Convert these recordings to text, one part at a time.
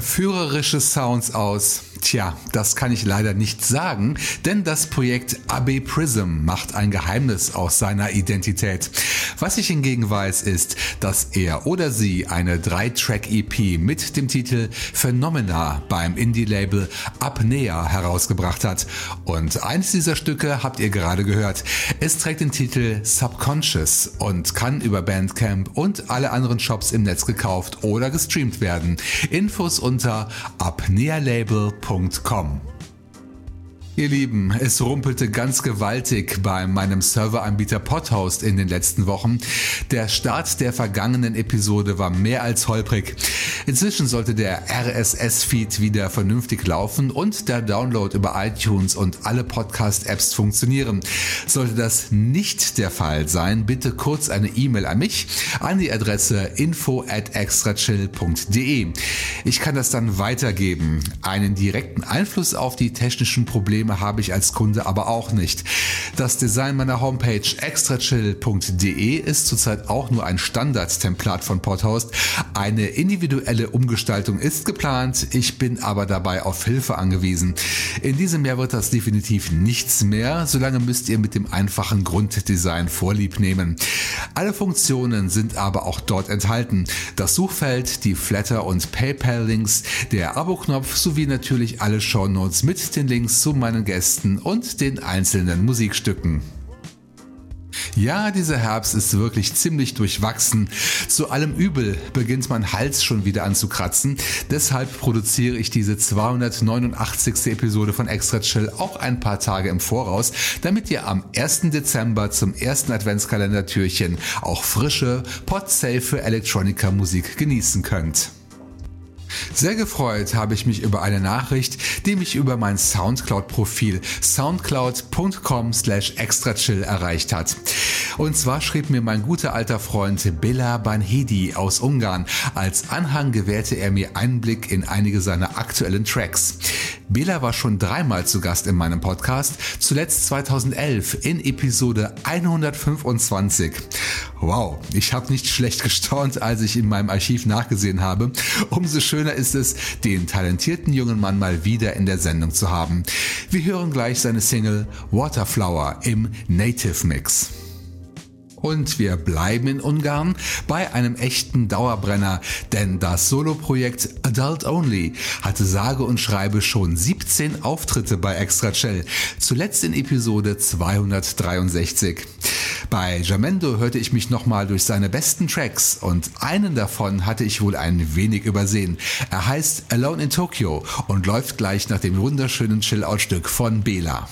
Verführerische Sounds aus Tja, das kann ich leider nicht sagen, denn das Projekt AB Prism macht ein Geheimnis aus seiner Identität. Was ich hingegen weiß, ist, dass er oder sie eine 3-Track-EP mit dem Titel Phenomena beim Indie-Label Apnea herausgebracht hat. Und eines dieser Stücke habt ihr gerade gehört. Es trägt den Titel Subconscious und kann über Bandcamp und alle anderen Shops im Netz gekauft oder gestreamt werden. Infos unter apnealabel.com www.ftf.com. Ihr Lieben, es rumpelte ganz gewaltig bei meinem Serveranbieter Podhost in den letzten Wochen. Der Start der vergangenen Episode war mehr als holprig. Inzwischen sollte der RSS-Feed wieder vernünftig laufen und der Download über iTunes und alle Podcast-Apps funktionieren. Sollte das nicht der Fall sein, bitte kurz eine E-Mail an mich an die Adresse info at extrachill.de. Ich kann das dann weitergeben. Einen direkten Einfluss auf die technischen Probleme Probleme habe ich als Kunde aber auch nicht. Das Design meiner Homepage extrachill.de ist zurzeit auch nur ein Standard-Templat von Podhost. Eine individuelle Umgestaltung ist geplant, ich bin aber dabei auf Hilfe angewiesen. In diesem Jahr wird das definitiv nichts mehr, solange müsst ihr mit dem einfachen Grunddesign vorlieb nehmen. Alle Funktionen sind aber auch dort enthalten. Das Suchfeld, die Flatter- und PayPal-Links, der Abo-Knopf sowie natürlich alle Shownotes mit den Links zu meinen Gästen und den einzelnen Musikstücken. Ja, dieser Herbst ist wirklich ziemlich durchwachsen. Zu allem Übel beginnt mein Hals schon wieder an zu kratzen. Deshalb produziere ich diese 289. Episode von Extra Chill auch ein paar Tage im Voraus, damit ihr am 1. Dezember zum ersten Adventskalender-Türchen auch frische, podsafe Electronica-Musik genießen könnt. Sehr gefreut habe ich mich über eine Nachricht, die mich über mein Soundcloud-Profil soundcloud.com slash extrachill erreicht hat. Und zwar schrieb mir mein guter alter Freund Bela Banhedi aus Ungarn. Als Anhang gewährte er mir Einblick in einige seiner aktuellen Tracks. Bela war schon dreimal zu Gast in meinem Podcast, zuletzt 2011 in Episode 125. Wow, ich habe nicht schlecht gestaunt, als ich in meinem Archiv nachgesehen habe. Umso schöner ist es, den talentierten jungen Mann mal wieder in der Sendung zu haben. Wir hören gleich seine Single Waterflower im Native Mix. Und wir bleiben in Ungarn bei einem echten Dauerbrenner, denn das Soloprojekt Adult Only hatte sage und schreibe schon 17 Auftritte bei Extra Shell, zuletzt in Episode 263. Bei Jamendo hörte ich mich nochmal durch seine besten Tracks und einen davon hatte ich wohl ein wenig übersehen. Er heißt Alone in Tokyo und läuft gleich nach dem wunderschönen Chill-Out-Stück von Bela.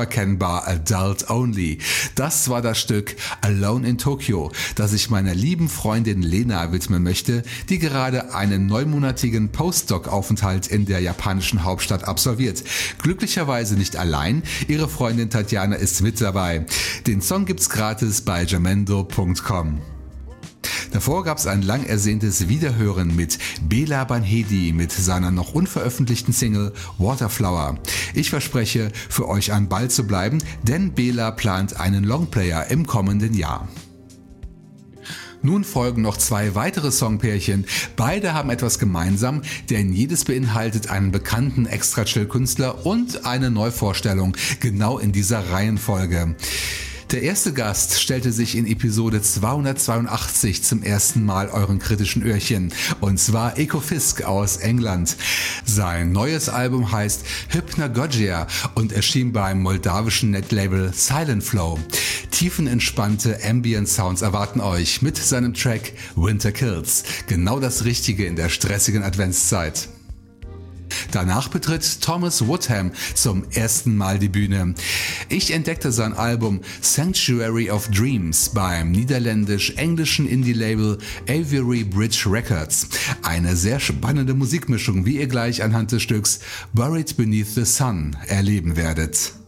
Unverkennbar Adult Only. Das war das Stück Alone in Tokyo, das ich meiner lieben Freundin Lena widmen möchte, die gerade einen neunmonatigen Postdoc-Aufenthalt in der japanischen Hauptstadt absolviert. Glücklicherweise nicht allein, ihre Freundin Tatjana ist mit dabei. Den Song gibt's gratis bei jamendo.com. Davor gab es ein lang ersehntes Wiederhören mit Bela Banhedi mit seiner noch unveröffentlichten Single Waterflower. Ich verspreche, für euch am Ball zu bleiben, denn Bela plant einen Longplayer im kommenden Jahr. Nun folgen noch zwei weitere Songpärchen. Beide haben etwas gemeinsam, denn jedes beinhaltet einen bekannten Extra-Chill-Künstler und eine Neuvorstellung, genau in dieser Reihenfolge. Der erste Gast stellte sich in Episode 282 zum ersten Mal euren kritischen Öhrchen und zwar Eko Fisk aus England. Sein neues Album heißt Hypnagogia und erschien beim moldawischen Netlabel Silent Flow. Tiefenentspannte Ambient Sounds erwarten euch mit seinem Track Winter Kills. Genau das Richtige in der stressigen Adventszeit. Danach betritt Thomas Woodham zum ersten Mal die Bühne. Ich entdeckte sein Album Sanctuary of Dreams beim niederländisch-englischen Indie-Label Aviary Bridge Records. Eine sehr spannende Musikmischung, wie ihr gleich anhand des Stücks Buried Beneath the Sun erleben werdet.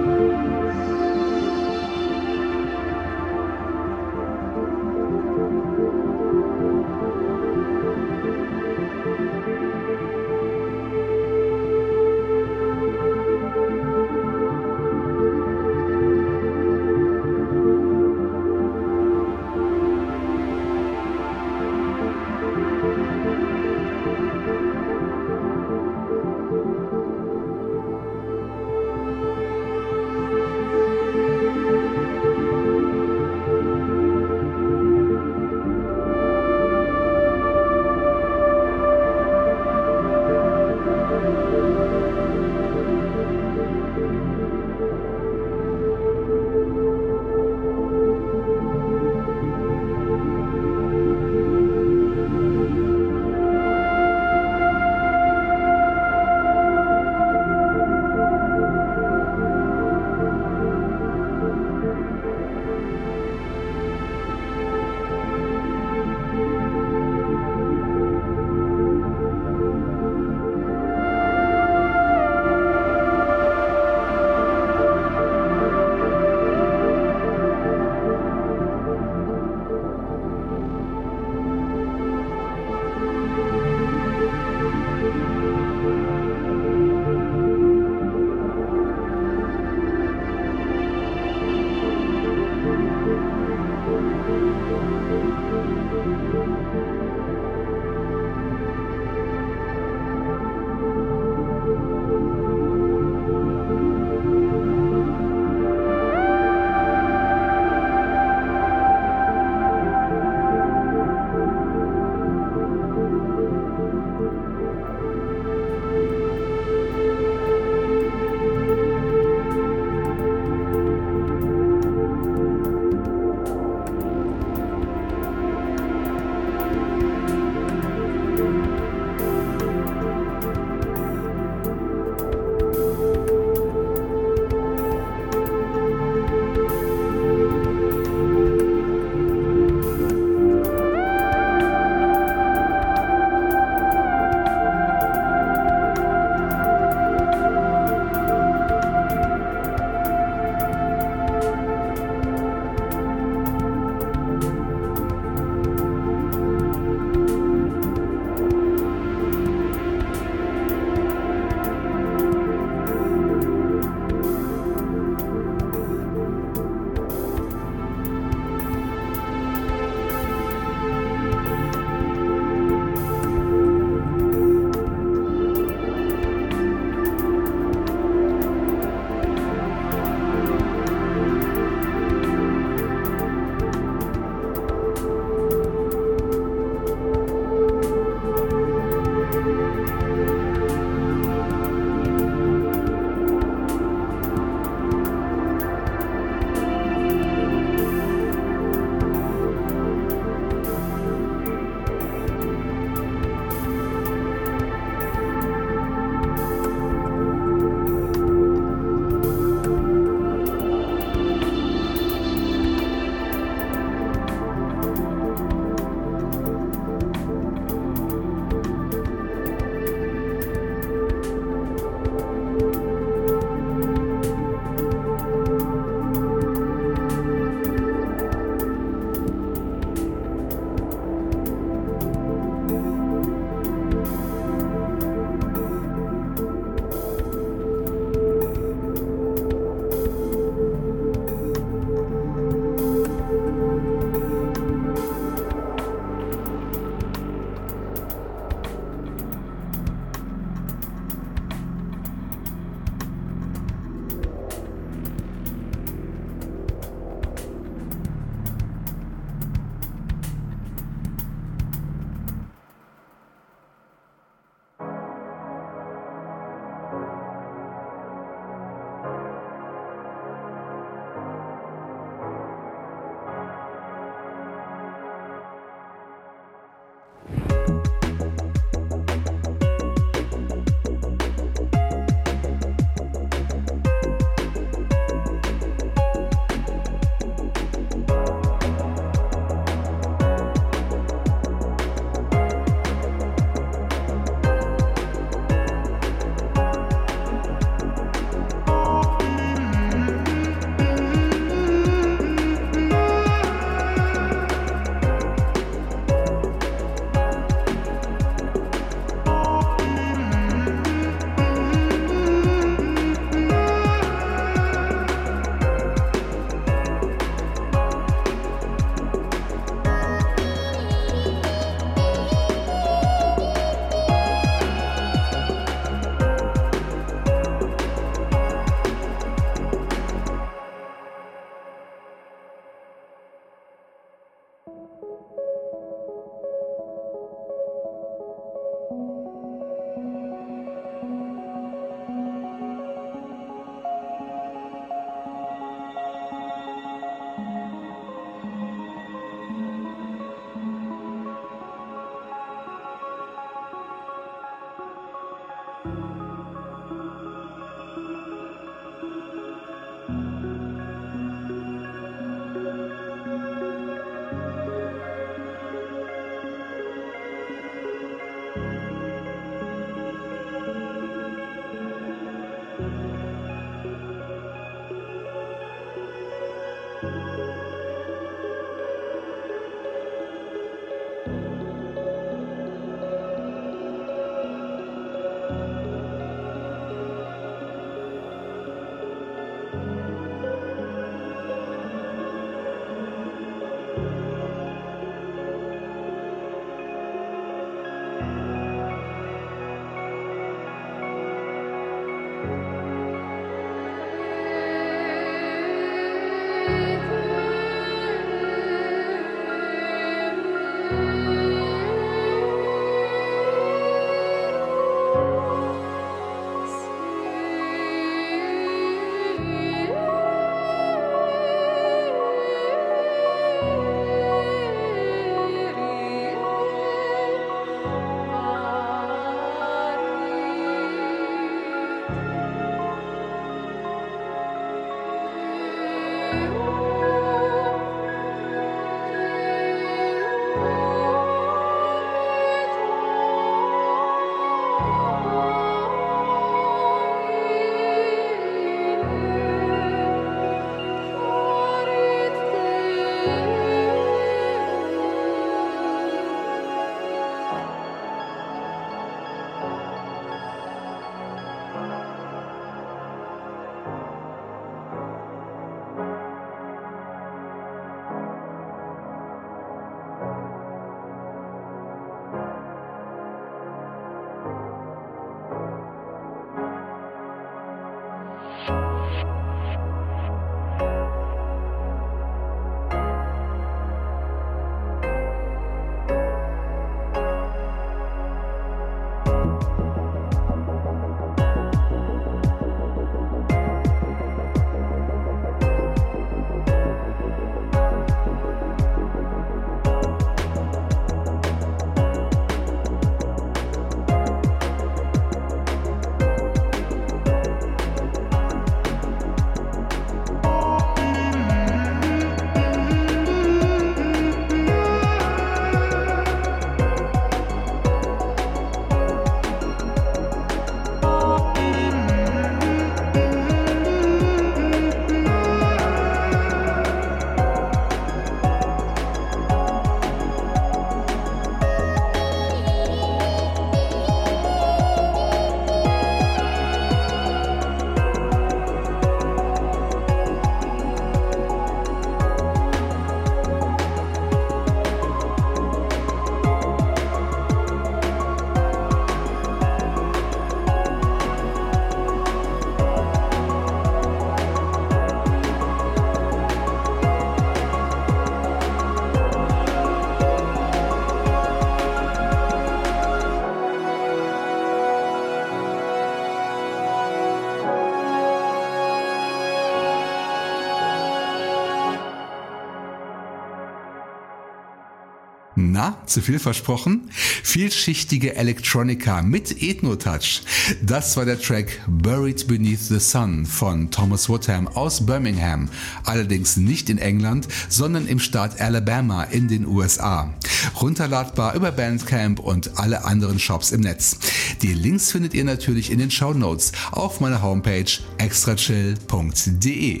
Zu viel versprochen? Vielschichtige Electronica mit Ethno-Touch. Das war der Track Buried Beneath the Sun von Thomas Woodham aus Birmingham. Allerdings nicht in England, sondern im Staat Alabama in den USA. Runterladbar über Bandcamp und alle anderen Shops im Netz. Die Links findet ihr natürlich in den Show Notes auf meiner Homepage extrachill.de.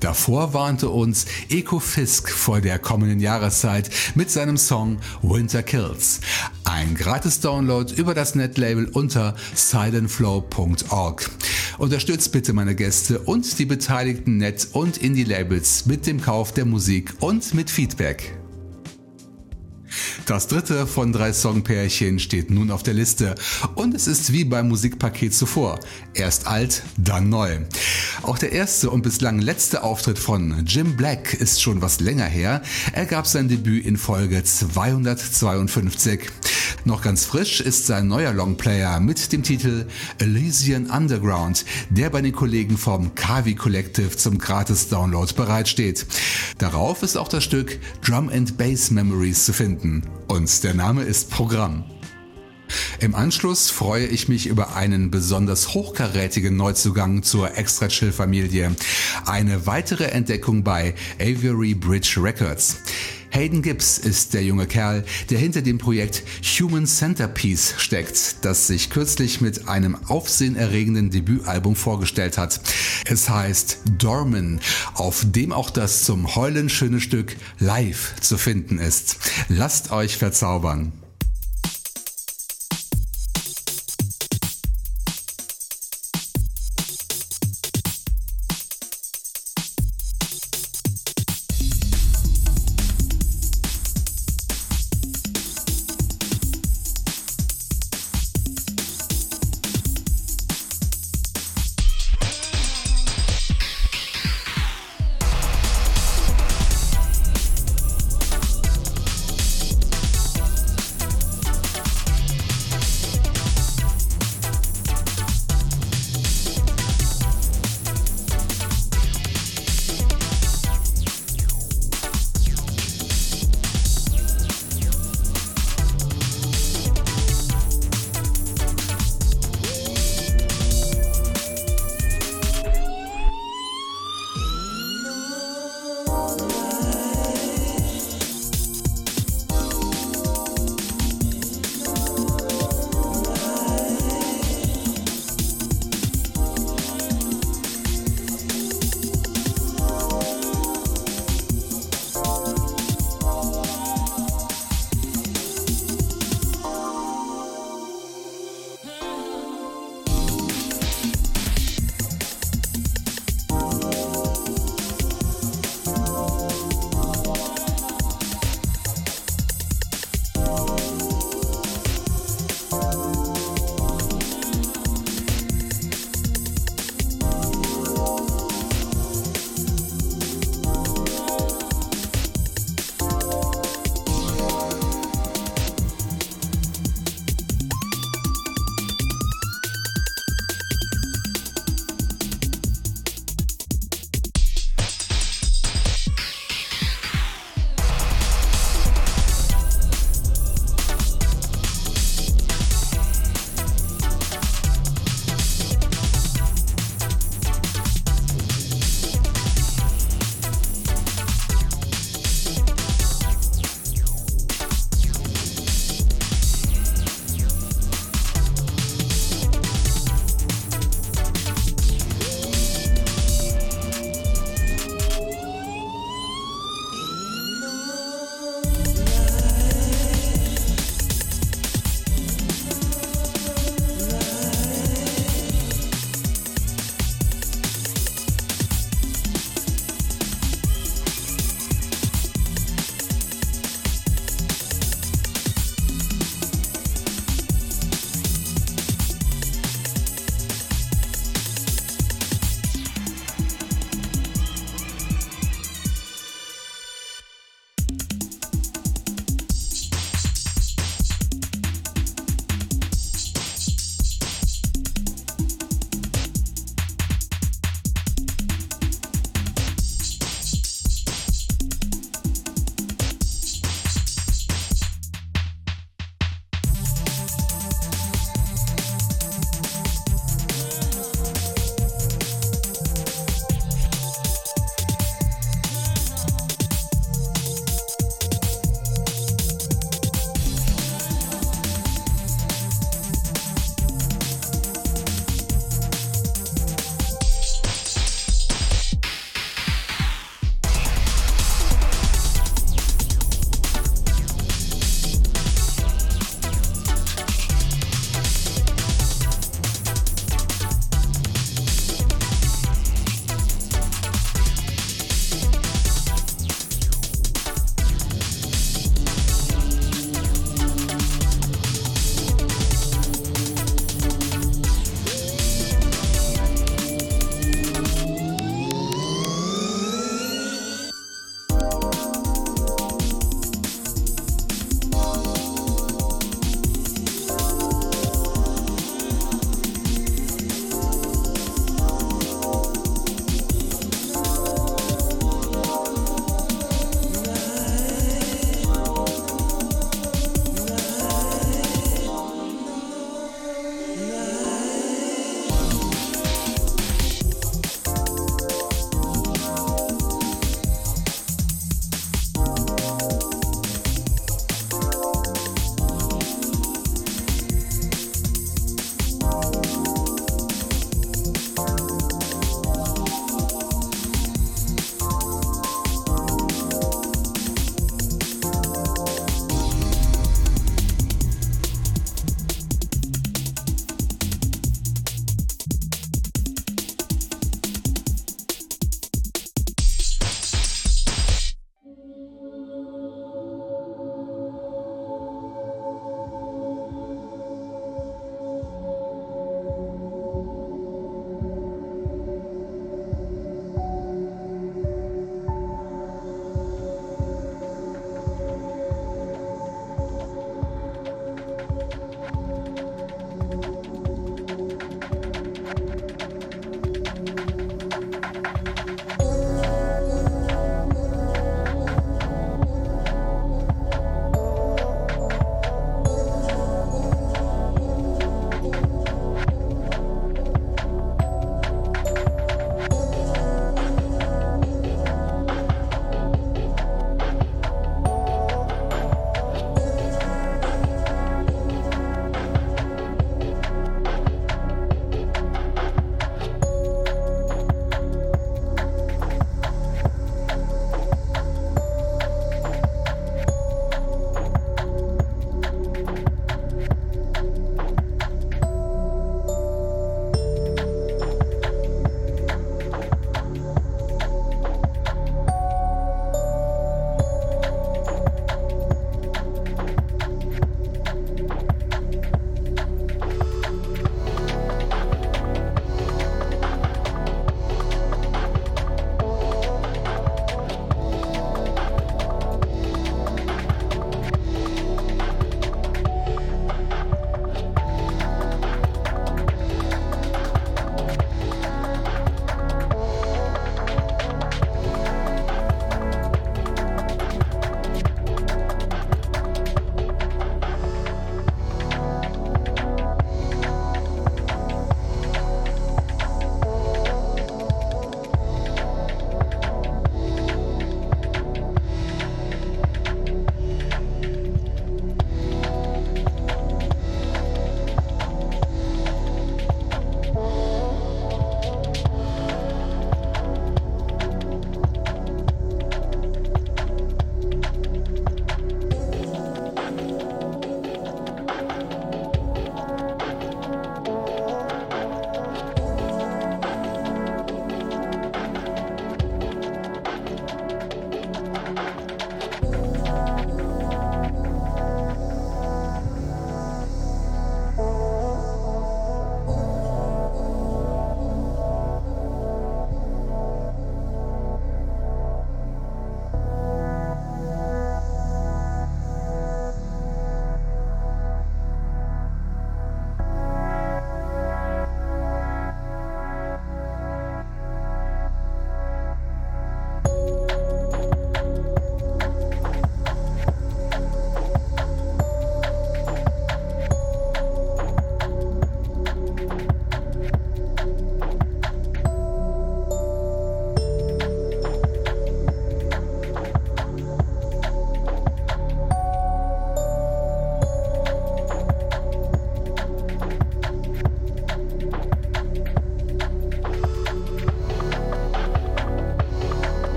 Davor warnte uns Eko Fisk vor der kommenden Jahreszeit mit seinem Song Winter Kills. Ein gratis Download über das Netlabel unter silentflow.org. Unterstützt bitte meine Gäste und die beteiligten Net- und Indie-Labels mit dem Kauf der Musik und mit Feedback. Das dritte von drei Songpärchen steht nun auf der Liste und es ist wie beim Musikpaket zuvor. Erst alt, dann neu. Auch der erste und bislang letzte Auftritt von Jim Black ist schon was länger her. Er gab sein Debüt in Folge 252. Noch ganz frisch ist sein neuer Longplayer mit dem Titel Elysian Underground, der bei den Kollegen vom Kavi Collective zum Gratis-Download bereitsteht. Darauf ist auch das Stück Drum and Bass Memories zu finden. Und der Name ist Programm. Im Anschluss freue ich mich über einen besonders hochkarätigen Neuzugang zur Extra Chill Familie. Eine weitere Entdeckung bei Avery Bridge Records. Hayden Gibbs ist der junge Kerl, der hinter dem Projekt Human Centerpiece steckt, das sich kürzlich mit einem aufsehenerregenden Debütalbum vorgestellt hat. Es heißt Dorman, auf dem auch das zum Heulen schöne Stück live zu finden ist. Lasst euch verzaubern.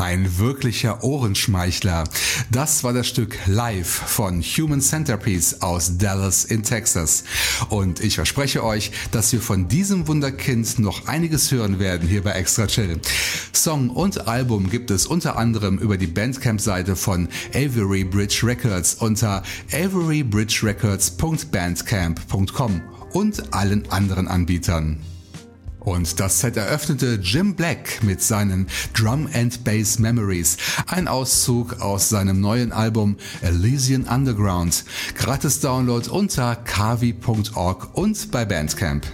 Ein wirklicher Ohrenschmeichler. Das war das Stück Live von Human Centerpiece aus Dallas in Texas. Und ich verspreche euch, dass wir von diesem Wunderkind noch einiges hören werden hier bei Extra Chill. Song und Album gibt es unter anderem über die Bandcamp-Seite von Avery Bridge Records unter averybridgerecords.bandcamp.com und allen anderen Anbietern. Und das Set eröffnete Jim Black mit seinen Drum and Bass Memories, ein Auszug aus seinem neuen Album Elysian Underground. Gratis Download unter kavi.org und bei Bandcamp.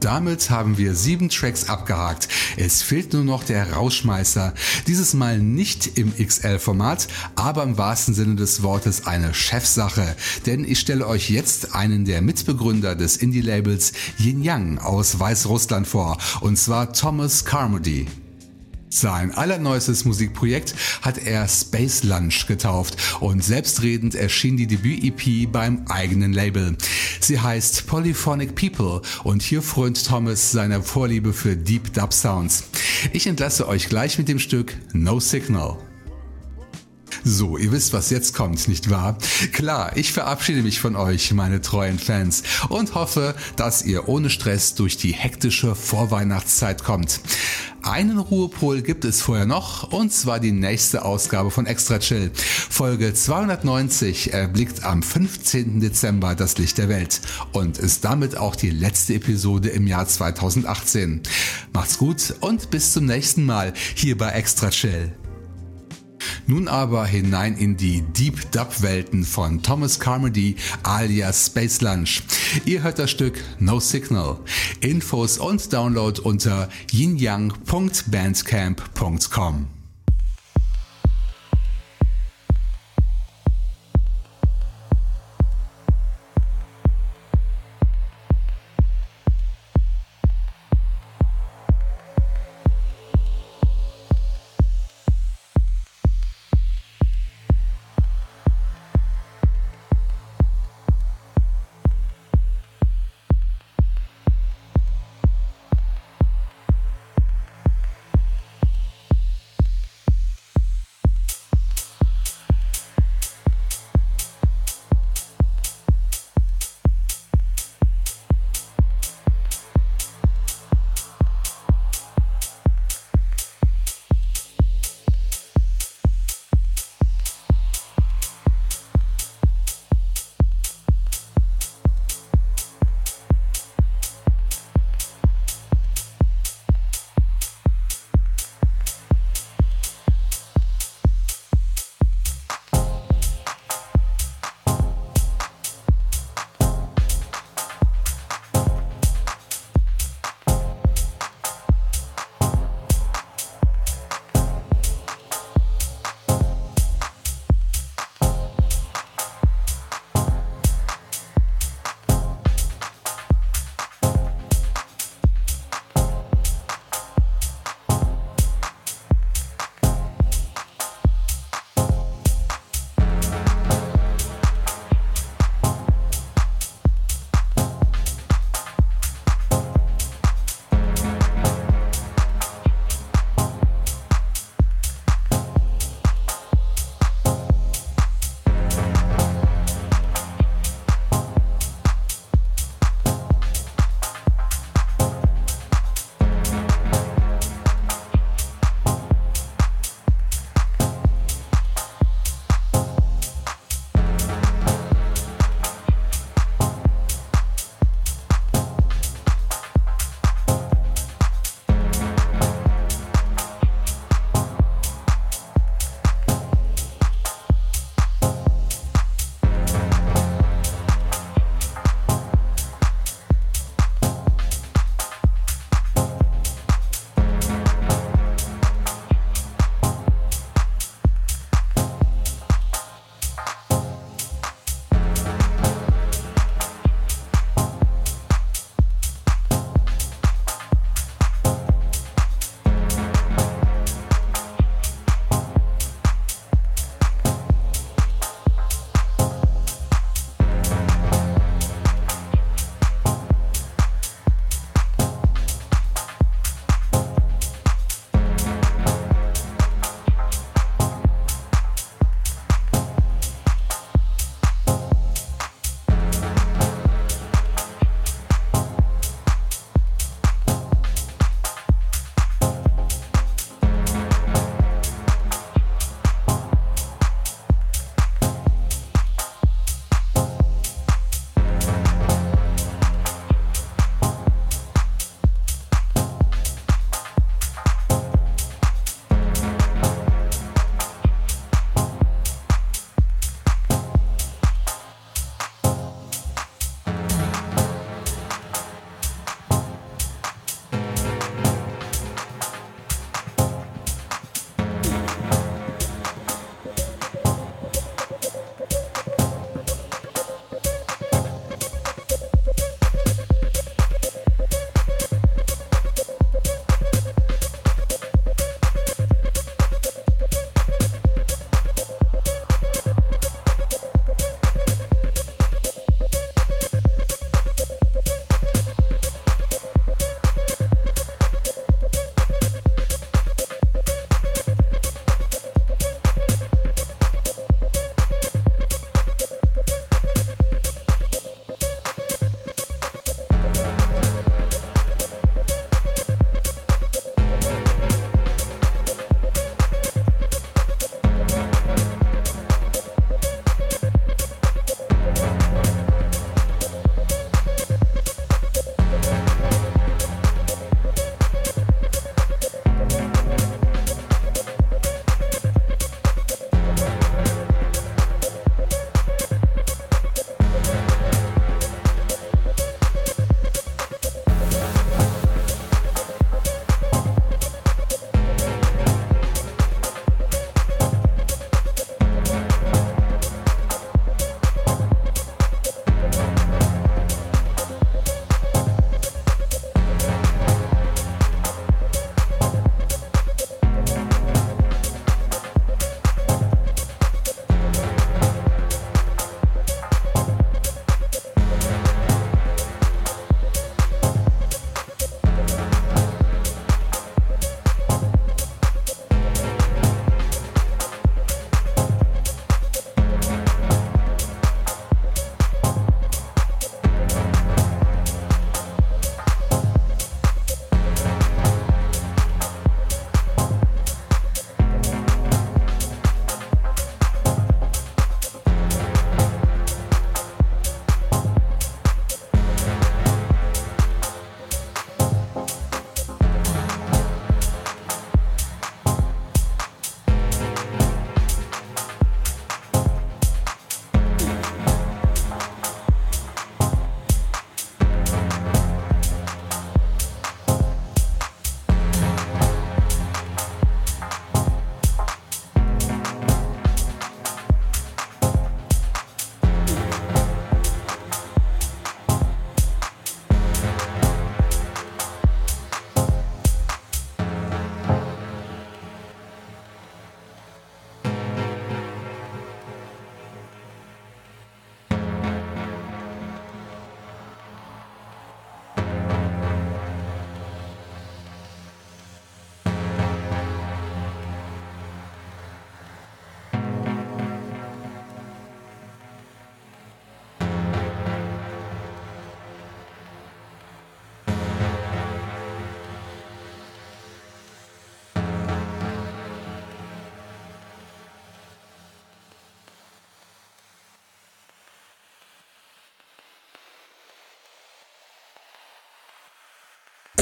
Damit haben wir sieben Tracks abgehakt. Es fehlt nur noch der Rauschmeißer. Dieses Mal nicht im XL-Format, aber im wahrsten Sinne des Wortes eine Chefsache. Denn ich stelle euch jetzt einen der Mitbegründer des Indie-Labels Yin Yang aus Weißrussland vor. Und zwar Thomas Carmody. Sein allerneuestes Musikprojekt hat er Space Lunch getauft und selbstredend erschien die Debüt-EP beim eigenen Label. Sie heißt Polyphonic People und hier frönt Thomas seiner Vorliebe für Deep Dub Sounds. Ich entlasse euch gleich mit dem Stück No Signal. So, ihr wisst, was jetzt kommt, nicht wahr? Klar, ich verabschiede mich von euch, meine treuen Fans, und hoffe, dass ihr ohne Stress durch die hektische Vorweihnachtszeit kommt. Einen Ruhepol gibt es vorher noch, und zwar die nächste Ausgabe von Extra Chill. Folge 290 erblickt am 15. Dezember das Licht der Welt und ist damit auch die letzte Episode im Jahr 2018. Macht's gut und bis zum nächsten Mal hier bei Extra Chill. Nun aber hinein in die Deep Dub Welten von Thomas Carmody alias Space Lunch. Ihr hört das Stück No Signal. Infos und Download unter yinyang.bandcamp.com.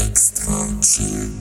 extra chill.